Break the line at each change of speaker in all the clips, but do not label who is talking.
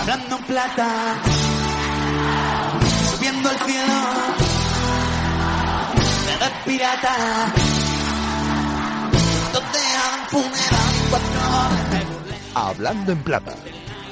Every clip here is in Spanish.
Hablando en plata, subiendo al cielo, de pirata, donde funeral cuatro me
Hablando en plata.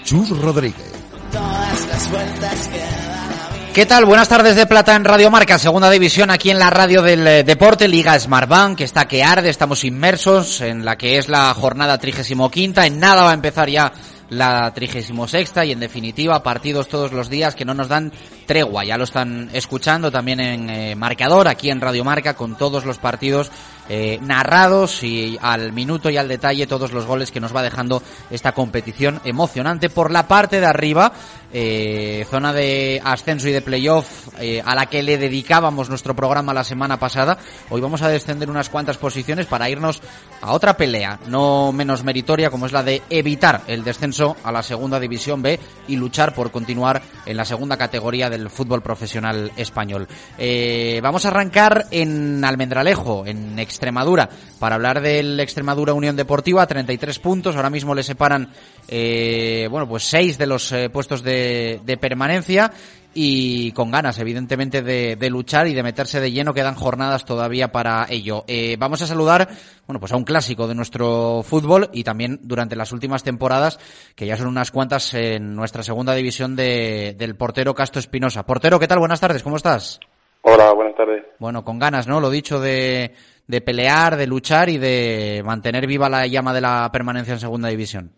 Chus Rodríguez.
todas las vueltas que da la vida.
¿Qué tal? Buenas tardes de Plata en Radio Marca, segunda división aquí en la radio del eh, deporte, Liga Smartbank, que está que arde, estamos inmersos en la que es la jornada 35 en nada va a empezar ya la 36 y en definitiva partidos todos los días que no nos dan tregua, ya lo están escuchando también en eh, marcador aquí en Radio Marca con todos los partidos eh, narrados y al minuto y al detalle todos los goles que nos va dejando esta competición emocionante por la parte de arriba, eh, zona de ascenso y de playoff eh, a la que le dedicábamos nuestro programa la semana pasada. Hoy vamos a descender unas cuantas posiciones para irnos a otra pelea, no menos meritoria como es la de evitar el descenso a la segunda división B y luchar por continuar en la segunda categoría del fútbol profesional español. Eh, vamos a arrancar en Almendralejo, en Extremadura, para hablar del Extremadura Unión Deportiva, 33 puntos, ahora mismo le separan, eh, bueno, pues seis de los eh, puestos de, de permanencia y con ganas, evidentemente, de, de luchar y de meterse de lleno. Quedan jornadas todavía para ello. Eh, vamos a saludar, bueno, pues a un clásico de nuestro fútbol y también durante las últimas temporadas, que ya son unas cuantas en nuestra segunda división de, del portero Castro Espinosa. Portero, ¿qué tal? Buenas tardes, ¿cómo estás?
Hola, buenas tardes.
Bueno, con ganas, ¿no? Lo dicho de, de pelear, de luchar y de mantener viva la llama de la permanencia en segunda división.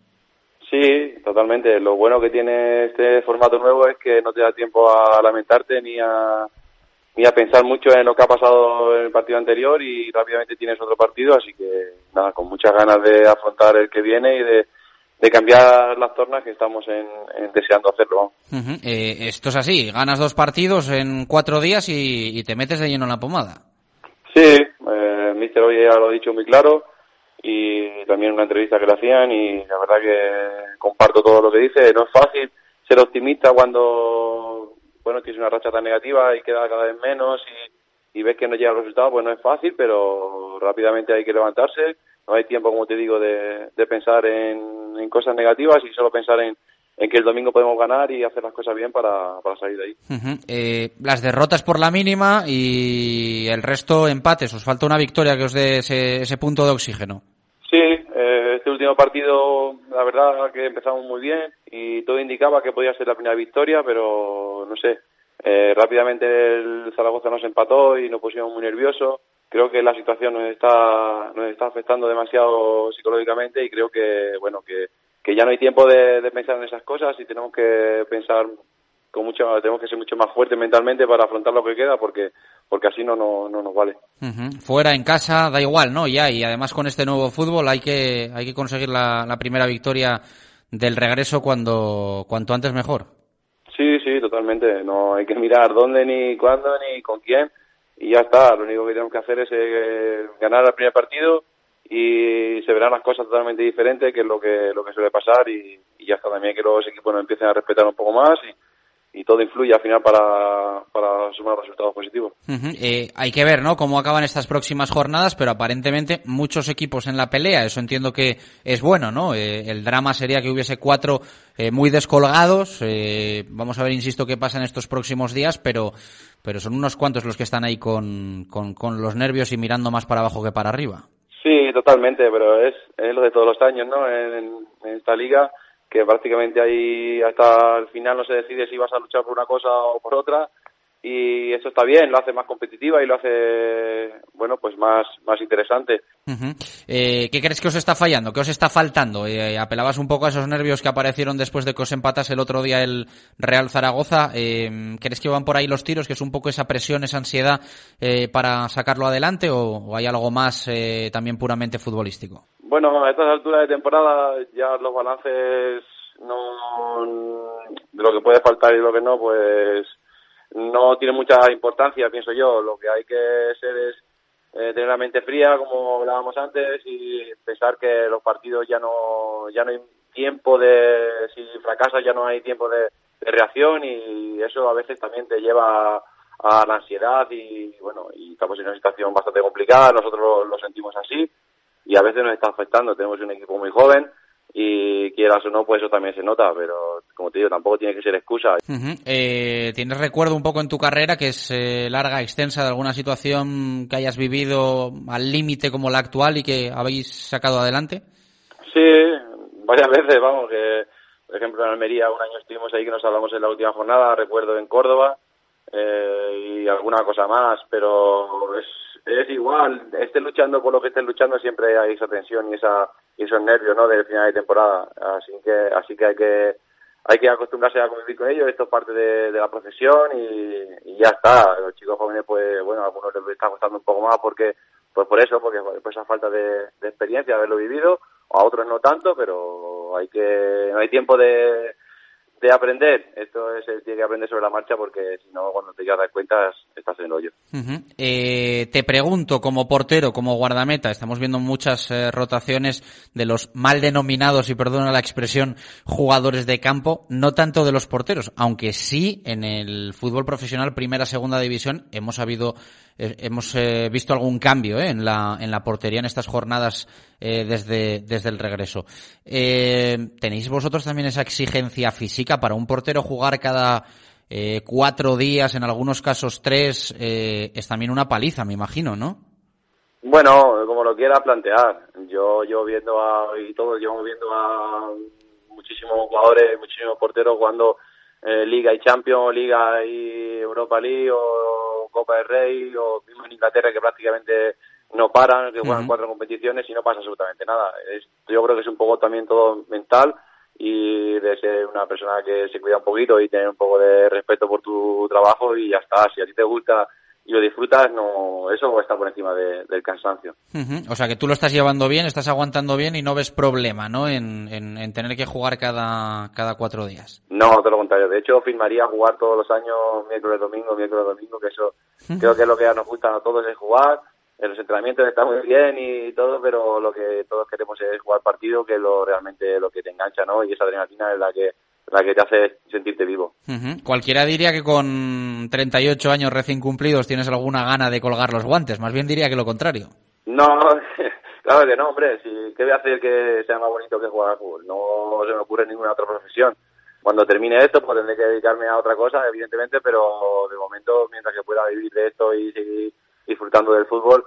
Sí, totalmente. Lo bueno que tiene este formato nuevo es que no te da tiempo a lamentarte ni a ni a pensar mucho en lo que ha pasado en el partido anterior y rápidamente tienes otro partido, así que nada, con muchas ganas de afrontar el que viene y de, de cambiar las tornas que estamos en, en deseando hacerlo.
Eh, esto es así, ganas dos partidos en cuatro días y, y te metes de lleno en la pomada.
Sí, eh, el Mister hoy ya lo ha dicho muy claro y también una entrevista que le hacían y la verdad que comparto todo lo que dice. No es fácil ser optimista cuando, bueno, tienes una racha tan negativa y queda cada vez menos y, ves que no llega el resultado, pues no es fácil, pero rápidamente hay que levantarse. No hay tiempo, como te digo, de, de pensar en, en cosas negativas y solo pensar en, en que el domingo podemos ganar y hacer las cosas bien para, para salir de ahí.
Eh, las derrotas por la mínima y el resto empates. Os falta una victoria que os dé ese, ese punto de oxígeno.
Sí, eh, este último partido, la verdad que empezamos muy bien y todo indicaba que podía ser la primera victoria, pero no sé, eh, rápidamente el Zaragoza nos empató y nos pusimos muy nerviosos. Creo que la situación nos está, nos está afectando demasiado psicológicamente y creo que, bueno, que, que ya no hay tiempo de, de pensar en esas cosas y tenemos que pensar con mucho, tenemos que ser mucho más fuertes mentalmente para afrontar lo que queda porque, porque así no, no, no nos vale.
Fuera, en casa, da igual, ¿no? Ya, y además con este nuevo fútbol hay que, hay que conseguir la, la primera victoria del regreso cuando, cuanto antes mejor.
Sí, sí, totalmente. No hay que mirar dónde, ni cuándo, ni con quién. Y ya está. Lo único que tenemos que hacer es eh, ganar el primer partido y se verán las cosas totalmente diferentes, que es lo que, lo que suele pasar. Y, y ya está. También que los equipos nos empiecen a respetar un poco más y, todo influye al final para, para sumar resultados positivos.
Eh, hay que ver, ¿no? Cómo acaban estas próximas jornadas, pero aparentemente muchos equipos en la pelea. Eso entiendo que es bueno, ¿no? Eh, el drama sería que hubiese cuatro eh, muy descolgados. Eh, vamos a ver, insisto, qué pasa en estos próximos días, pero, pero son unos cuantos los que están ahí con, con, con los nervios y mirando más para abajo que para arriba.
Sí, totalmente, pero es, es lo de todos los años, ¿no? En, en esta liga, que prácticamente ahí hasta el final no se decide si vas a luchar por una cosa o por otra, y eso está bien, lo hace más competitiva y lo hace, bueno, pues más, más interesante.
Ujú. Eh, ¿Qué crees que os está fallando? ¿Qué os está faltando? Eh, apelabas un poco a esos nervios que aparecieron después de que os empatas el otro día el Real Zaragoza. Eh, ¿Crees que van por ahí los tiros? ¿Que es un poco esa presión, esa ansiedad eh, para sacarlo adelante? ¿O, o hay algo más eh, también puramente futbolístico?
Bueno, a estas alturas de temporada ya los balances no de lo que puede faltar y lo que no, pues no tiene mucha importancia, pienso yo. Lo que hay que ser es eh, tener la mente fría, como hablábamos antes, y pensar que los partidos ya no ya no hay tiempo de si fracasas ya no hay tiempo de, reacción y eso a veces también te lleva a, la ansiedad y bueno y estamos en una situación bastante complicada nosotros lo sentimos así y a veces nos está afectando tenemos un equipo muy joven y quieras o no, pues eso también se nota, pero como te digo, tampoco tiene que ser excusa.
Eh, ¿Tienes recuerdo un poco en tu carrera que es eh, larga, extensa, de alguna situación que hayas vivido al límite como la actual y que habéis sacado adelante?
Sí, varias veces, vamos, que por ejemplo en Almería un año estuvimos ahí que nos hablamos en la última jornada, recuerdo en Córdoba eh, y alguna cosa más, pero es, es igual, estés luchando por lo que estés luchando siempre hay esa tensión y esa y esos nervios, ¿no? Del final de temporada, así que así que hay que hay que acostumbrarse a convivir con ellos, esto es parte de, la profesión y, ya está. Los chicos jóvenes, pues bueno, a algunos les está costando un poco más porque pues por eso, porque por esa falta de, experiencia, haberlo vivido, a otros no tanto, pero hay que no hay tiempo de, de aprender. Esto es, tiene que aprender sobre la marcha porque si no, cuando te das cuenta, estás en el hoyo.
Ujú. Eh, te pregunto, como portero, como guardameta, estamos viendo muchas eh, rotaciones de los mal denominados, y perdona la expresión, jugadores de campo, no tanto de los porteros, aunque sí en el fútbol profesional, primera, segunda división, hemos habido, hemos eh, visto algún cambio eh, en la en la portería en estas jornadas eh, desde desde el regreso. Eh, ¿Tenéis vosotros también esa exigencia física para un portero jugar cada eh, cuatro días, en algunos casos tres, eh, es también una paliza, me imagino, ¿no?
Bueno, como lo quiera plantear. Yo llevo viendo a, y todos llevamos viendo a muchísimos jugadores, muchísimos porteros jugando eh, Liga y Champions, Liga y Europa League o Copa del Rey o mismo en Inglaterra que prácticamente no paran, que juegan cuatro competiciones y no pasa absolutamente nada. Es- yo creo que es un poco también todo mental y de ser una persona que se cuida un poquito y tener un poco de respeto por tu trabajo y ya está. Si a ti te gusta y lo disfrutas, no eso está por encima de- del cansancio.
Ujú. O sea que tú lo estás llevando bien, estás aguantando bien y no ves problema, ¿no? En, en- en tener que jugar cada, cada cuatro días.
No, todo lo contrario. De hecho, firmaría jugar todos los años miércoles, domingo, miércoles, domingo, que eso creo que es lo que nos gusta a todos es jugar. En los entrenamientos está muy bien y todo, pero lo que todos queremos es jugar partido, que es lo realmente lo que te engancha, ¿no? Y esa adrenalina es la que la que te hace sentirte vivo.
Cualquiera diría que con 38 años recién cumplidos tienes alguna gana de colgar los guantes, más bien diría que lo contrario.
No, claro que no, hombre. Si, ¿Qué voy a hacer que sea más bonito que jugar al fútbol? No se me ocurre ninguna otra profesión. Cuando termine esto, pues tendré que dedicarme a otra cosa, evidentemente, pero de momento, mientras que pueda vivir de esto y seguir disfrutando del fútbol,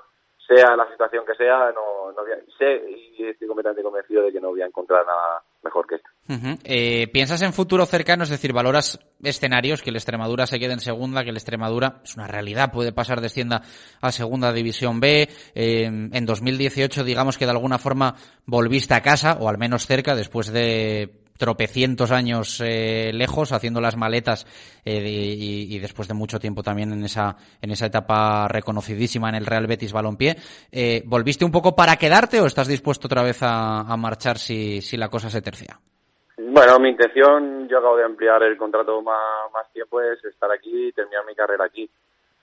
sea la situación que sea, no, no sé y estoy completamente convencido de que no voy a encontrar nada mejor que esto.
Eh, ¿Piensas en futuro cercano? Es decir, valoras escenarios, que el Extremadura se quede en segunda, que el Extremadura, es una realidad, puede pasar descienda a segunda división B. Eh, en 2018, digamos que de alguna forma volviste a casa, o al menos cerca, después de tropecientos años eh, lejos, haciendo las maletas eh, y, después de mucho tiempo también en esa, en esa etapa reconocidísima en el Real Betis Balompié. Eh, ¿Volviste un poco para quedarte o estás dispuesto otra vez a, a marchar si, si la cosa se tercia?
Bueno, mi intención, yo acabo de ampliar el contrato más, más tiempo, es estar aquí y terminar mi carrera aquí.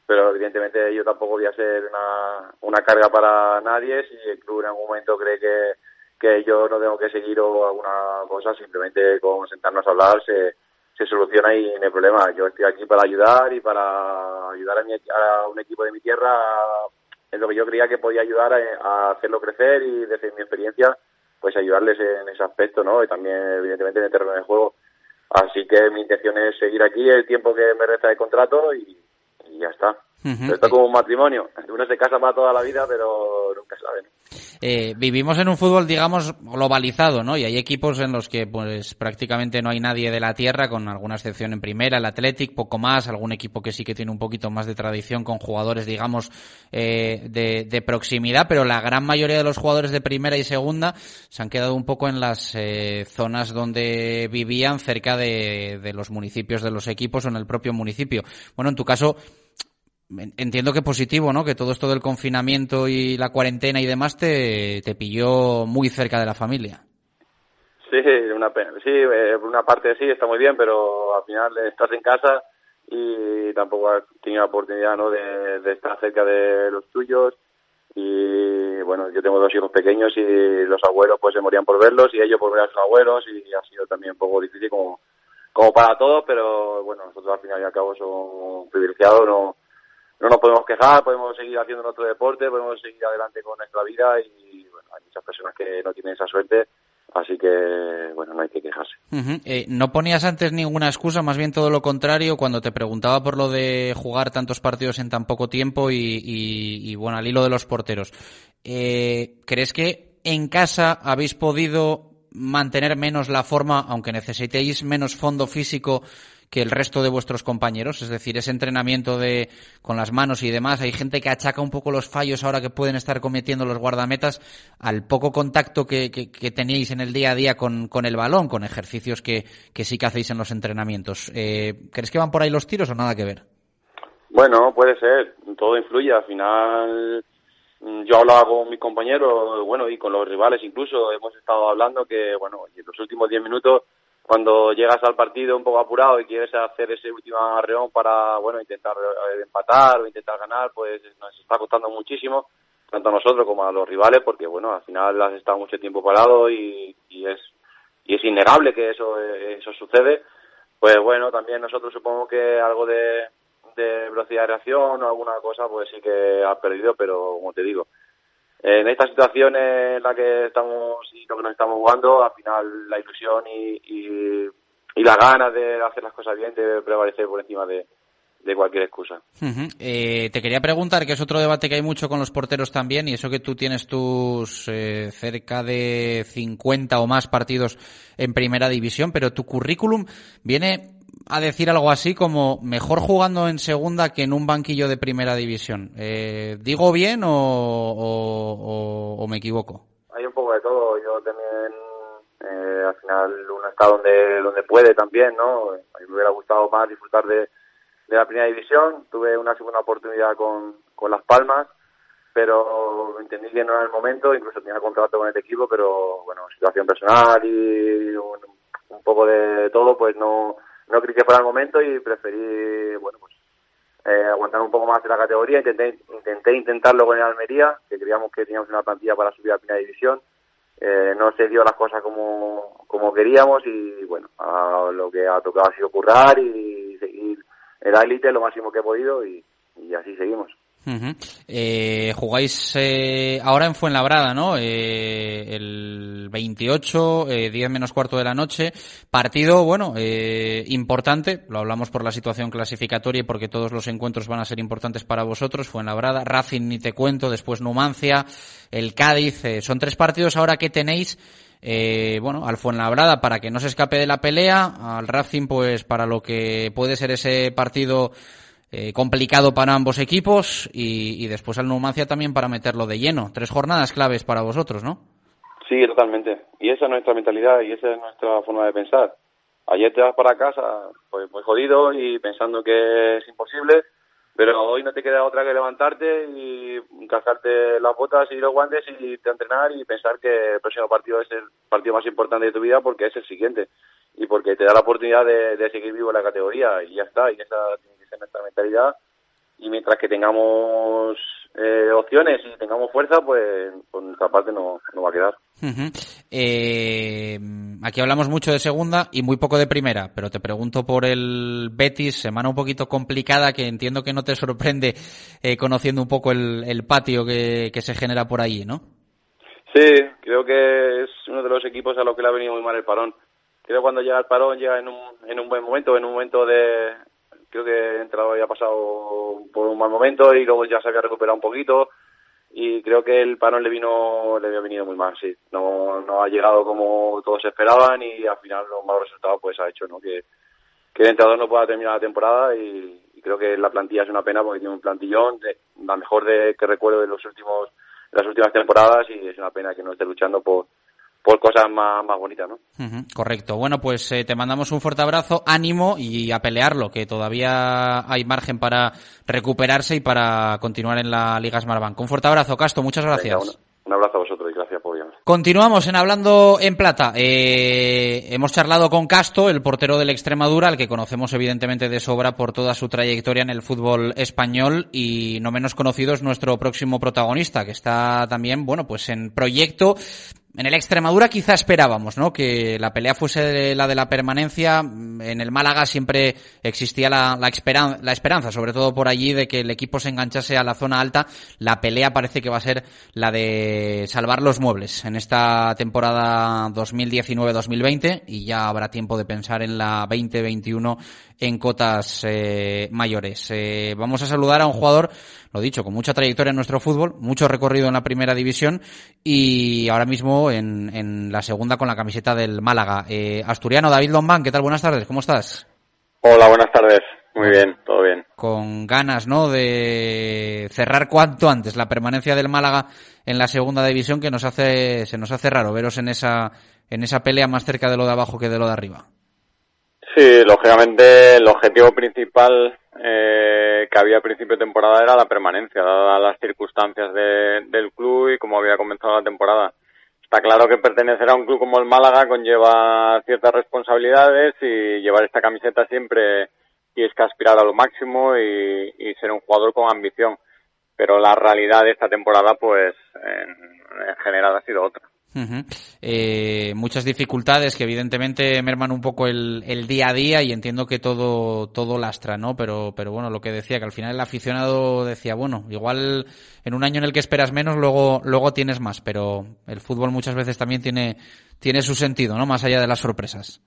Pero evidentemente yo tampoco voy a ser una, una carga para nadie. Si el club en algún momento cree que, que yo no tengo que seguir o alguna cosa, simplemente con sentarnos a hablar se, se soluciona y no hay problema. Yo estoy aquí para ayudar y para ayudar a, mi, a un equipo de mi tierra en lo que yo creía que podía ayudar a, hacerlo crecer y desde mi experiencia pues ayudarles en ese aspecto, ¿no? Y también, evidentemente, en el terreno de juego. Así que mi intención es seguir aquí el tiempo que me resta de contrato y ya está.
Ujú.
Pero Esto es como un matrimonio. Uno se casa para toda la vida, pero nunca sabe.
Eh, vivimos en un fútbol, digamos, globalizado, ¿no? Y hay equipos en los que, pues, prácticamente no hay nadie de la tierra, con alguna excepción en primera, el Athletic, poco más, algún equipo que sí que tiene un poquito más de tradición con jugadores, digamos, eh, de, de proximidad, pero la gran mayoría de los jugadores de primera y segunda se han quedado un poco en las eh, zonas donde vivían, cerca de, de los municipios de los equipos o en el propio municipio. Bueno, en tu caso, Entiendo que positivo, ¿no? Que todo esto del confinamiento y la cuarentena y demás te, te pilló muy cerca de la familia.
Sí, una pena. Sí, eh, por una parte sí, está muy bien, pero al final estás en casa y tampoco has tenido la oportunidad ¿no? de, estar cerca de los tuyos. Y bueno, yo tengo dos hijos pequeños y los abuelos pues se morían por verlos y ellos por ver a sus abuelos y ha sido también un poco difícil como, como para todos, pero bueno, nosotros al final y al cabo somos privilegiados, no, no nos podemos quejar, podemos seguir haciendo nuestro deporte, podemos seguir adelante con nuestra vida y bueno, hay muchas personas que no tienen esa suerte Así que, bueno, no hay que quejarse.
Eh, no ponías antes ninguna excusa, más bien todo lo contrario, cuando te preguntaba por lo de jugar tantos partidos en tan poco tiempo y, y- y, bueno, al hilo de los porteros. Eh, ¿Crees que en casa habéis podido mantener menos la forma, aunque necesitéis menos fondo físico que el resto de vuestros compañeros? Es decir, ese entrenamiento de con las manos y demás. Hay gente que achaca un poco los fallos ahora que pueden estar cometiendo los guardametas al poco contacto que, que- que teníais en el día a día con, el balón, con ejercicios que, que sí que hacéis en los entrenamientos. Eh, ¿Crees que van por ahí los tiros o nada que ver?
Bueno, puede ser, todo influye. Al final, mm, yo hablaba con mis compañeros, bueno, y con los rivales incluso, hemos estado hablando que, bueno, en los últimos 10 minutos, cuando llegas al partido un poco apurado y quieres hacer ese último arreón para, bueno, intentar eh, empatar o intentar ganar, pues nos está costando muchísimo, tanto a nosotros como a los rivales, porque, bueno, al final has estado mucho tiempo parado y, y es y es innegable que eso eh, eso sucede. Pues bueno también nosotros supongo que algo de, de velocidad de reacción o alguna cosa pues sí que ha perdido pero como te digo en esta situación en la que estamos y lo que nos estamos jugando al final la ilusión y, y, las ganas de hacer las cosas bien debe prevalecer por encima de, de cualquier excusa.
Eh, te quería preguntar, que es otro debate que hay mucho con los porteros también, y eso que tú tienes tus eh, cerca de 50 o más partidos en primera división, pero tu currículum viene a decir algo así como mejor jugando en segunda que en un banquillo de primera división. Eh, ¿Digo bien o, o- me equivoco?
hay un poco de todo. Yo también, eh, al final, uno está donde donde puede también, ¿no? A mí me hubiera gustado más disfrutar de, de la primera división. Tuve una segunda oportunidad con, con Las Palmas, pero entendí que no era el momento. Incluso tenía contrato con el equipo, pero bueno, situación personal y un poco de todo, pues no, no que fuera el momento y preferí, bueno, pues eh, aguantar un poco más de la categoría. Intenté, intenté intentarlo con el Almería, que creíamos que teníamos una plantilla para subir a primera división. Eh, no se dio las cosas como, como queríamos y bueno, a lo que ha tocado ha sido currar y seguir en la élite lo máximo que he podido y así seguimos.
Ujú. Eh, jugáis eh, ahora en Fuenlabrada, ¿no? Eh, el 28, eh, 10 menos cuarto de la noche. Partido, bueno, eh, importante. Lo hablamos por la situación clasificatoria y porque todos los encuentros van a ser importantes para vosotros. Fuenlabrada, Racing, ni te cuento, después Numancia, el Cádiz. eh, son tres partidos ahora que tenéis. Eh, bueno, al Fuenlabrada para que no se escape de la pelea, al Racing pues para lo que puede ser ese partido eh, complicado para ambos equipos y, y después al Numancia también para meterlo de lleno. Tres jornadas claves para vosotros, ¿no?
Sí, totalmente. Y esa es nuestra mentalidad y esa es nuestra forma de pensar. Ayer te vas para casa, pues muy jodido y pensando que es imposible, pero hoy no te queda otra que levantarte y cascarte las botas y los guantes y a entrenar y pensar que el próximo partido es el partido más importante de tu vida porque es el siguiente y porque te da la oportunidad de, de seguir vivo en la categoría y ya está. Y esa tiene que ser nuestra mentalidad y mientras que tengamos eh, opciones y tengamos fuerza, pues por nuestra parte no, no va a quedar.
Eh, aquí hablamos mucho de segunda y muy poco de primera, pero te pregunto por el Betis, semana un poquito complicada que entiendo que no te sorprende eh, conociendo un poco el, el patio que, que se genera por ahí, ¿no?
Sí, creo que es uno de los equipos a los que le ha venido muy mal el parón. Creo que cuando llega el parón llega en un, en un buen momento, en un momento de... Creo que el entrenador había pasado por un mal momento y luego ya se había recuperado un poquito y creo que el parón le vino le había venido muy mal, sí. No, no ha llegado como todos esperaban y al final los malos resultados pues ha hecho ¿no? que, que el entrenador no pueda terminar la temporada y, y creo que la plantilla es una pena porque tiene un plantillón, de, la mejor de que recuerdo de los últimos de las últimas temporadas y es una pena que no esté luchando por por cosas más, más bonitas, ¿no?
Correcto. Bueno, pues eh, te mandamos un fuerte abrazo, ánimo y a pelearlo, que todavía hay margen para recuperarse y para continuar en la Liga Smartbank. Un fuerte abrazo, Casto, muchas gracias.
Venga, un, un abrazo a vosotros y gracias por llamar.
Continuamos en Hablando en Plata. Eh, hemos charlado con Casto, el portero del Extremadura, al que conocemos evidentemente de sobra por toda su trayectoria en el fútbol español y no menos conocido es nuestro próximo protagonista, que está también, bueno, pues en proyecto en el Extremadura quizá esperábamos, ¿no? Que la pelea fuese la de la permanencia. En el Málaga siempre existía la, la, esperanza, sobre todo por allí, de que el equipo se enganchase a la zona alta. La pelea parece que va a ser la de salvar los muebles en esta temporada 2019-2020 y ya habrá tiempo de pensar en la 2021 en cotas eh, mayores. Eh, vamos a saludar a un jugador, lo dicho, con mucha trayectoria en nuestro fútbol, mucho recorrido en la primera división y ahora mismo en, en la segunda con la camiseta del Málaga. Eh, Asturiano, David Lombán, ¿qué tal? Buenas tardes, ¿cómo estás?
Hola, buenas tardes. Muy bien, todo bien.
Con ganas, ¿no? De cerrar cuanto antes la permanencia del Málaga en la segunda división que nos hace, se nos hace raro veros en esa, en esa pelea más cerca de lo de abajo que de lo de arriba.
Sí, lógicamente el objetivo principal eh, que había a principio de temporada era la permanencia, dadas las circunstancias de, del club y como había comenzado la temporada. Está claro que pertenecer a un club como el Málaga conlleva ciertas responsabilidades y llevar esta camiseta siempre tienes que aspirar a lo máximo y, ser un jugador con ambición. Pero la realidad de esta temporada, pues, en general ha sido otra.
Eh, muchas dificultades que evidentemente merman un poco el, día a día y entiendo que todo, todo lastra, ¿no? Pero, pero bueno, lo que decía, que al final el aficionado decía, bueno, igual en un año en el que esperas menos, luego, luego tienes más, pero el fútbol muchas veces también tiene, tiene su sentido, ¿no? Más allá de las sorpresas.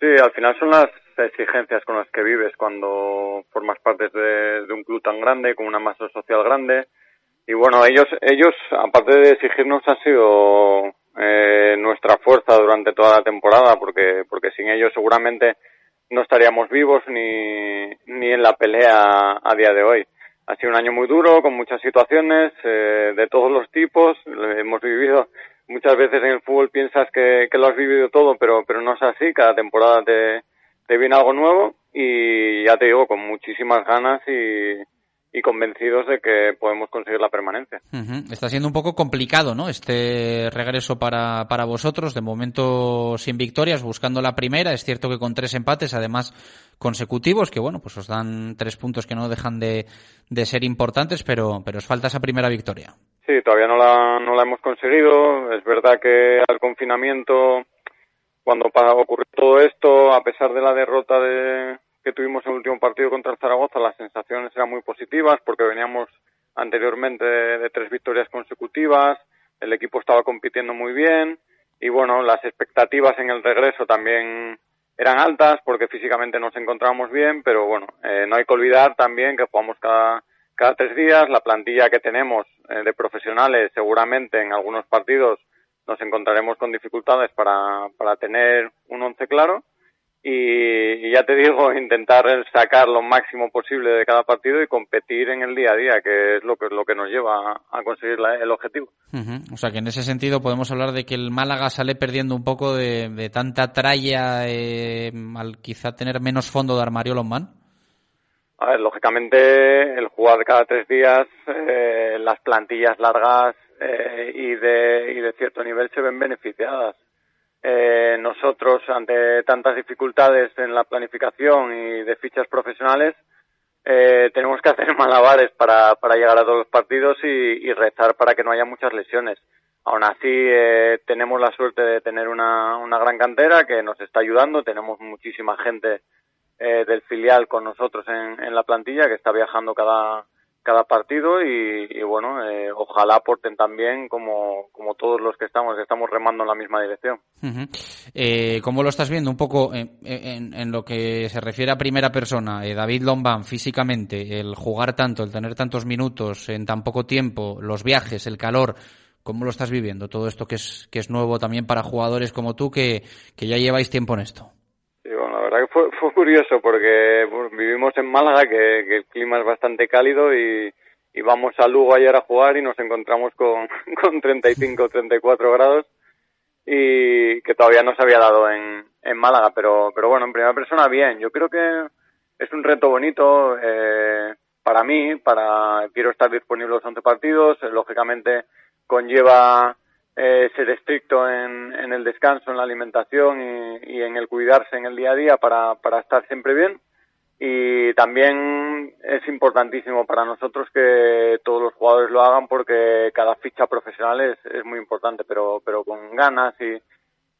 Sí, al final son las exigencias con las que vives cuando formas parte de un club tan grande, con una masa social grande y bueno, ellos, ellos, aparte de exigirnos, han sido eh, nuestra fuerza durante toda la temporada, porque, porque sin ellos seguramente no estaríamos vivos ni, ni en la pelea a día de hoy. Ha sido un año muy duro, con muchas situaciones eh, de todos los tipos. Hemos vivido, muchas veces en el fútbol piensas que, que lo has vivido todo, pero, pero no es así. Cada temporada te, te viene algo nuevo y ya te digo, con muchísimas ganas y, y convencidos de que podemos conseguir la permanencia.
Uh -huh. Está siendo un poco complicado, ¿no? Este regreso para, para vosotros, de momento sin victorias, buscando la primera. Es cierto que con tres empates, además consecutivos, que bueno, pues os dan tres puntos que no dejan de, de ser importantes, pero, pero os falta esa primera victoria.
Sí, todavía no la, no la hemos conseguido. Es verdad que al confinamiento, cuando ocurrió todo esto, a pesar de la derrota de, que tuvimos el último partido contra el Zaragoza, las sensaciones eran muy positivas porque veníamos anteriormente de, de, tres victorias consecutivas, el equipo estaba compitiendo muy bien y bueno, las expectativas en el regreso también eran altas porque físicamente nos encontrábamos bien, pero bueno, eh, no hay que olvidar también que jugamos cada, cada tres días, la plantilla que tenemos eh, de profesionales seguramente en algunos partidos nos encontraremos con dificultades para, para tener un once claro y, y, ya te digo, intentar sacar lo máximo posible de cada partido y competir en el día a día, que es lo que, lo que nos lleva a, a conseguir la, el objetivo.
Uh -huh. O sea que en ese sentido podemos hablar de que el Málaga sale perdiendo un poco de, de tanta tralla eh, al quizá tener menos fondo de armario Lombán.
A ver, lógicamente el jugar cada tres días, eh, las plantillas largas eh, y, de, y de cierto nivel se ven beneficiadas eh, nosotros ante tantas dificultades en la planificación y de fichas profesionales eh, tenemos que hacer malabares para, para llegar a todos los partidos y, y, rezar para que no haya muchas lesiones. Aún así eh, tenemos la suerte de tener una, una gran cantera que nos está ayudando, tenemos muchísima gente eh, del filial con nosotros en, en la plantilla que está viajando cada, cada partido y, y bueno, eh, ojalá aporten también como, como todos los que estamos, que estamos remando en la misma dirección.
Uh -huh. eh, ¿Cómo lo estás viendo un poco en, en, en, lo que se refiere a primera persona? Eh, David Lombán, físicamente, el jugar tanto, el tener tantos minutos en tan poco tiempo, los viajes, el calor, ¿cómo lo estás viviendo? Todo esto que es, que es nuevo también para jugadores como tú que, que ya lleváis tiempo en esto.
Sí, bueno, la verdad que fue, fue curioso porque vivimos en Málaga, que, que, el clima es bastante cálido y, vamos a Lugo ayer a jugar y nos encontramos con, con 35 o 34 grados y que todavía no se había dado en, Málaga, pero, pero bueno, en primera persona bien. Yo creo que es un reto bonito eh, para mí, para quiero estar disponible los 11 partidos, lógicamente conlleva eh, ser estricto en, en, el descanso, en la alimentación y, en el cuidarse en el día a día para, para estar siempre bien. y también es importantísimo para nosotros que todos los jugadores lo hagan porque cada ficha profesional es, es muy importante, pero, pero con ganas y,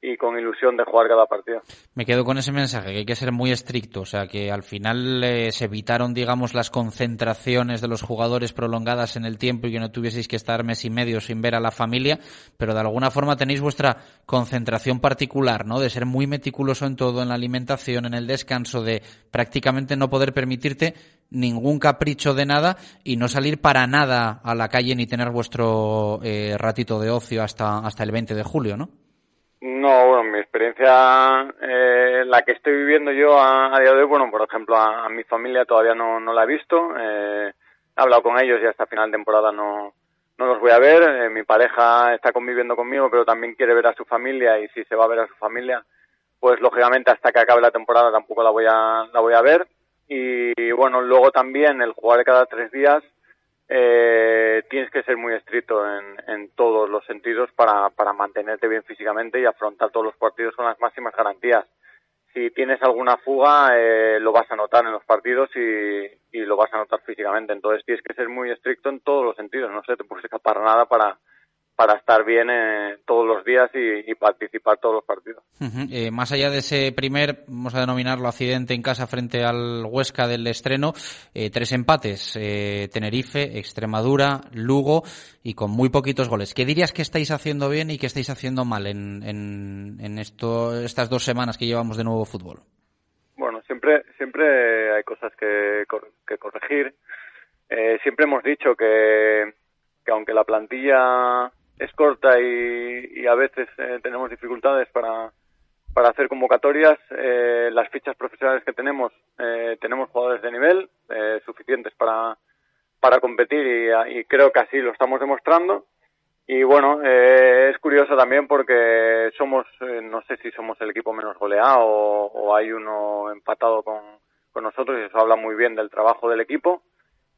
y con ilusión de jugar cada partido.
Me quedo con ese mensaje, que hay que ser muy estricto, o sea, que al final eh, se evitaron, digamos, las concentraciones de los jugadores prolongadas en el tiempo y que no tuvieseis que estar mes y medio sin ver a la familia, pero de alguna forma tenéis vuestra concentración particular, ¿no? De ser muy meticuloso en todo, en la alimentación, en el descanso, de prácticamente no poder permitirte ningún capricho de nada y no salir para nada a la calle ni tener vuestro eh, ratito de ocio hasta, hasta el 20 de julio, ¿no?
No, bueno, mi experiencia, eh, la que estoy viviendo yo a, a, día de hoy, bueno, por ejemplo, a, a mi familia todavía no, no la he visto. Eh, he hablado con ellos y hasta final de temporada no, no los voy a ver. Eh, mi pareja está conviviendo conmigo, pero también quiere ver a su familia y si se va a ver a su familia, pues lógicamente hasta que acabe la temporada tampoco la voy a, la voy a ver. Y bueno, luego también el jugar cada tres días, eh, tienes que ser muy estricto en, en todos los sentidos para, para mantenerte bien físicamente y afrontar todos los partidos con las máximas garantías. Si tienes alguna fuga, eh, lo vas a notar en los partidos y, y lo vas a notar físicamente. Entonces tienes que ser muy estricto en todos los sentidos. No se te puede escapar nada para, para estar bien eh, todos los días y, y, participar todos los partidos.
Uh -huh. eh, más allá de ese primer, vamos a denominarlo accidente en casa frente al Huesca del estreno, eh, tres empates, eh, Tenerife, Extremadura, Lugo y con muy poquitos goles. ¿Qué dirías que estáis haciendo bien y que estáis haciendo mal en, en, en esto, estas dos semanas que llevamos de nuevo fútbol?
Bueno, siempre, siempre hay cosas que, que corregir. Eh, siempre hemos dicho que, que aunque la plantilla es corta y, y a veces eh, tenemos dificultades para, para hacer convocatorias. Eh, las fichas profesionales que tenemos, eh, tenemos jugadores de nivel eh, suficientes para, para competir y, y, creo que así lo estamos demostrando. Y bueno, eh, es curioso también porque somos, eh, no sé si somos el equipo menos goleado o, o hay uno empatado con, con nosotros y eso habla muy bien del trabajo del equipo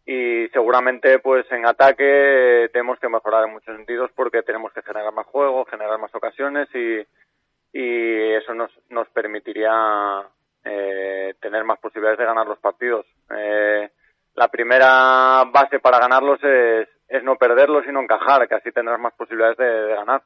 y seguramente pues en ataque tenemos que mejorar en muchos sentidos porque tenemos que generar más juego, generar más ocasiones y, y eso nos, nos permitiría eh, tener más posibilidades de ganar los partidos. Eh, la primera base para ganarlos es, es no perderlos y no encajar, que así tendrás más posibilidades de, de ganar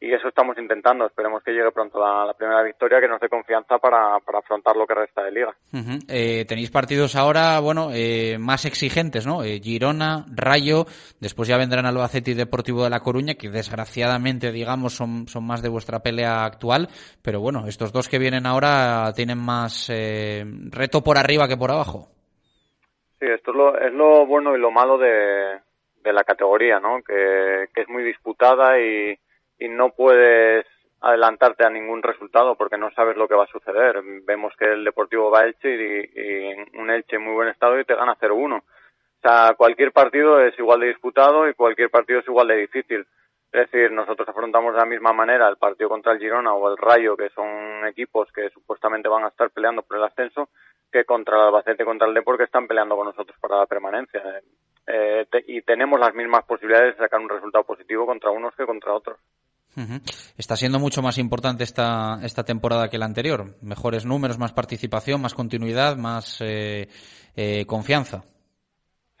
y eso estamos intentando. Esperemos que llegue pronto la, la primera victoria, que nos dé confianza para, para, afrontar lo que resta de liga.
Uh -huh. eh, tenéis partidos ahora, bueno, eh, más exigentes, ¿no? Eh, Girona, Rayo, después ya vendrán Albacete y Deportivo de La Coruña, que desgraciadamente, digamos, son, son más de vuestra pelea actual, pero bueno, estos dos que vienen ahora tienen más eh, reto por arriba que por abajo.
Sí, esto es lo, es lo bueno y lo malo de, de la categoría, ¿no? Que, que es muy disputada y y no puedes adelantarte a ningún resultado porque no sabes lo que va a suceder. Vemos que el Deportivo va a Elche y, un Elche en muy buen estado y te gana 0-1. O sea, cualquier partido es igual de disputado y cualquier partido es igual de difícil. Es decir, nosotros afrontamos de la misma manera el partido contra el Girona o el Rayo, que son equipos que supuestamente van a estar peleando por el ascenso, que contra el Albacete, contra el Depor, que están peleando con nosotros para la permanencia. Eh, te, y tenemos las mismas posibilidades de sacar un resultado positivo contra unos que contra otros.
Está siendo mucho más importante esta, esta temporada que la anterior. Mejores números, más participación, más continuidad, más eh, eh, confianza.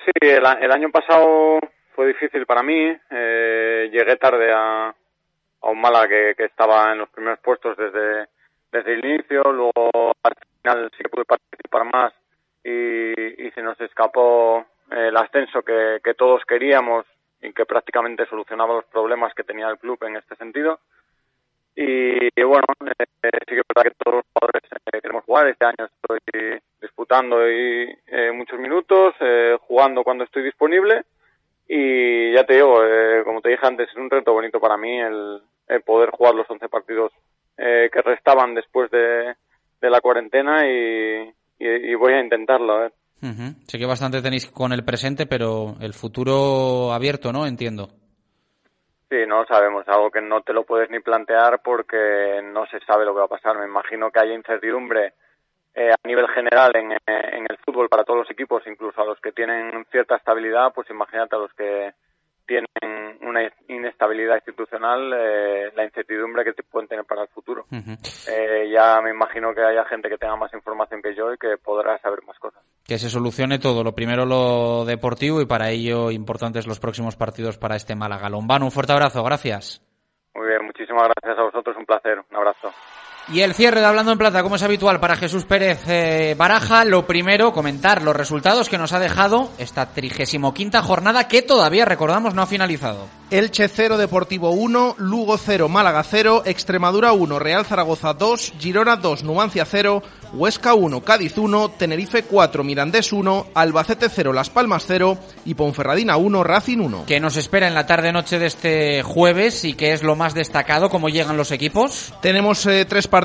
Sí, el, el, año pasado fue difícil para mí. Eh, llegué tarde a, a un Málaga que, estaba en los primeros puestos desde, desde el inicio. Luego al final sí que pude participar más y, se nos escapó el ascenso que todos queríamos y que prácticamente solucionaba los problemas que tenía el club en este sentido. Y, bueno, eh, sí que es verdad que todos los jugadores eh, queremos jugar. Este año estoy disputando y, eh, muchos minutos, eh, jugando cuando estoy disponible. Y ya te digo, eh, como te dije antes, es un reto bonito para mí el, poder jugar los 11 partidos eh, que restaban después de, de la cuarentena y voy a intentarlo. A ver.
Uh -huh. Sé que bastante tenéis con el presente, pero el futuro abierto, ¿no? Entiendo.
Sí, no sabemos, algo que no te lo puedes ni plantear porque no se sabe lo que va a pasar. Me imagino que hay incertidumbre eh, a nivel general en, en, el fútbol para todos los equipos, incluso a los que tienen cierta estabilidad, pues imagínate a los que tienen una inestabilidad institucional, eh, la incertidumbre que te pueden tener para el futuro. eh, ya me imagino que haya gente que tenga más información que yo y que podrá saber más cosas.
Que se solucione todo, lo primero lo deportivo y para ello importantes los próximos partidos para este Málaga. Lombano, un fuerte abrazo, gracias.
Muy bien, muchísimas gracias a vosotros, un placer, un abrazo.
Y el cierre de Hablando en Plata, como es habitual para Jesús Pérez eh, Baraja, lo primero, comentar los resultados que nos ha dejado esta 35 jornada que todavía, recordamos, no ha finalizado.
Elche 0, Deportivo 1, Lugo 0, Málaga 0, Extremadura 1, Real Zaragoza 2, Girona 2, Numancia 0, Huesca 1, Cádiz 1, Tenerife 4, Mirandés 1, Albacete 0, Las Palmas 0 y Ponferradina 1, Racing 1.
¿Qué nos espera en la tarde-noche de este jueves y qué es lo más destacado? ¿Cómo llegan los equipos?
Tenemos eh, tres partidos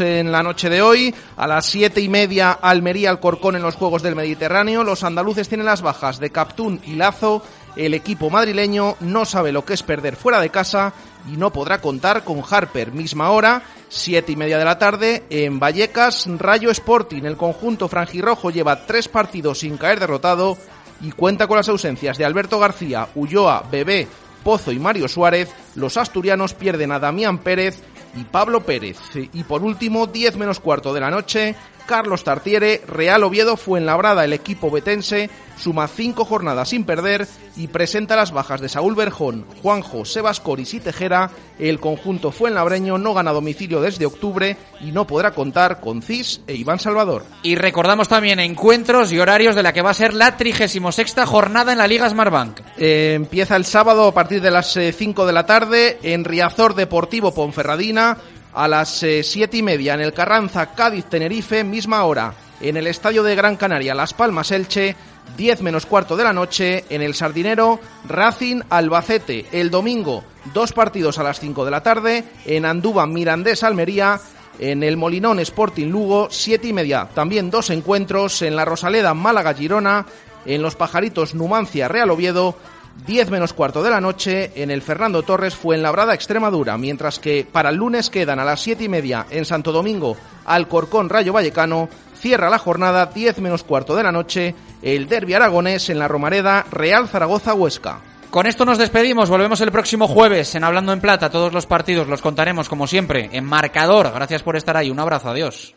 en la noche de hoy. A las siete y media, Almería Alcorcón en los Juegos del Mediterráneo. Los andaluces tienen las bajas de Captún y Lazo. El equipo madrileño no sabe lo que es perder fuera de casa y no podrá contar con Harper. Misma hora, siete y media de la tarde, en Vallecas, Rayo Sporting. El conjunto franjirrojo lleva tres partidos sin caer derrotado y cuenta con las ausencias de Alberto García, Ulloa, Bebé, Pozo y Mario Suárez. Los asturianos pierden a Damián Pérez y Pablo Pérez. Y por último, 10 menos cuarto de la noche, Carlos Tartiere, Real Oviedo Fuenlabrada, el equipo betense, suma cinco jornadas sin perder y presenta las bajas de Saúl Berjón, Juanjo, Sebas Coris y Tejera. El conjunto fuenlabreño no gana domicilio desde octubre y no podrá contar con Cis e Iván Salvador.
Y recordamos también encuentros y horarios de la que va a ser la 36 jornada en la Liga Smartbank.
Eh, empieza el sábado a partir de las 5 de la tarde en Riazor Deportivo Ponferradina a las eh, siete y media en el Carranza Cádiz Tenerife, misma hora en el Estadio de Gran Canaria Las Palmas Elche, 10 menos cuarto de la noche en el Sardinero Racing Albacete. El domingo, dos partidos a las 5 de la tarde en Andúba Mirandés Almería. En el Molinón Sporting Lugo, siete y media. También dos encuentros en la Rosaleda Málaga Girona, en los Pajaritos Numancia Real Oviedo 10 menos cuarto de la noche en el Fernando Torres Fuenlabrada Extremadura, mientras que para el lunes quedan a las 7 y media en Santo Domingo Alcorcón Rayo Vallecano, cierra la jornada 10 menos cuarto de la noche el Derby Aragonés en la Romareda Real Zaragoza Huesca.
Con esto nos despedimos, volvemos el próximo jueves en Hablando en Plata, todos los partidos los contaremos como siempre en marcador. Gracias por estar ahí, un abrazo, adiós.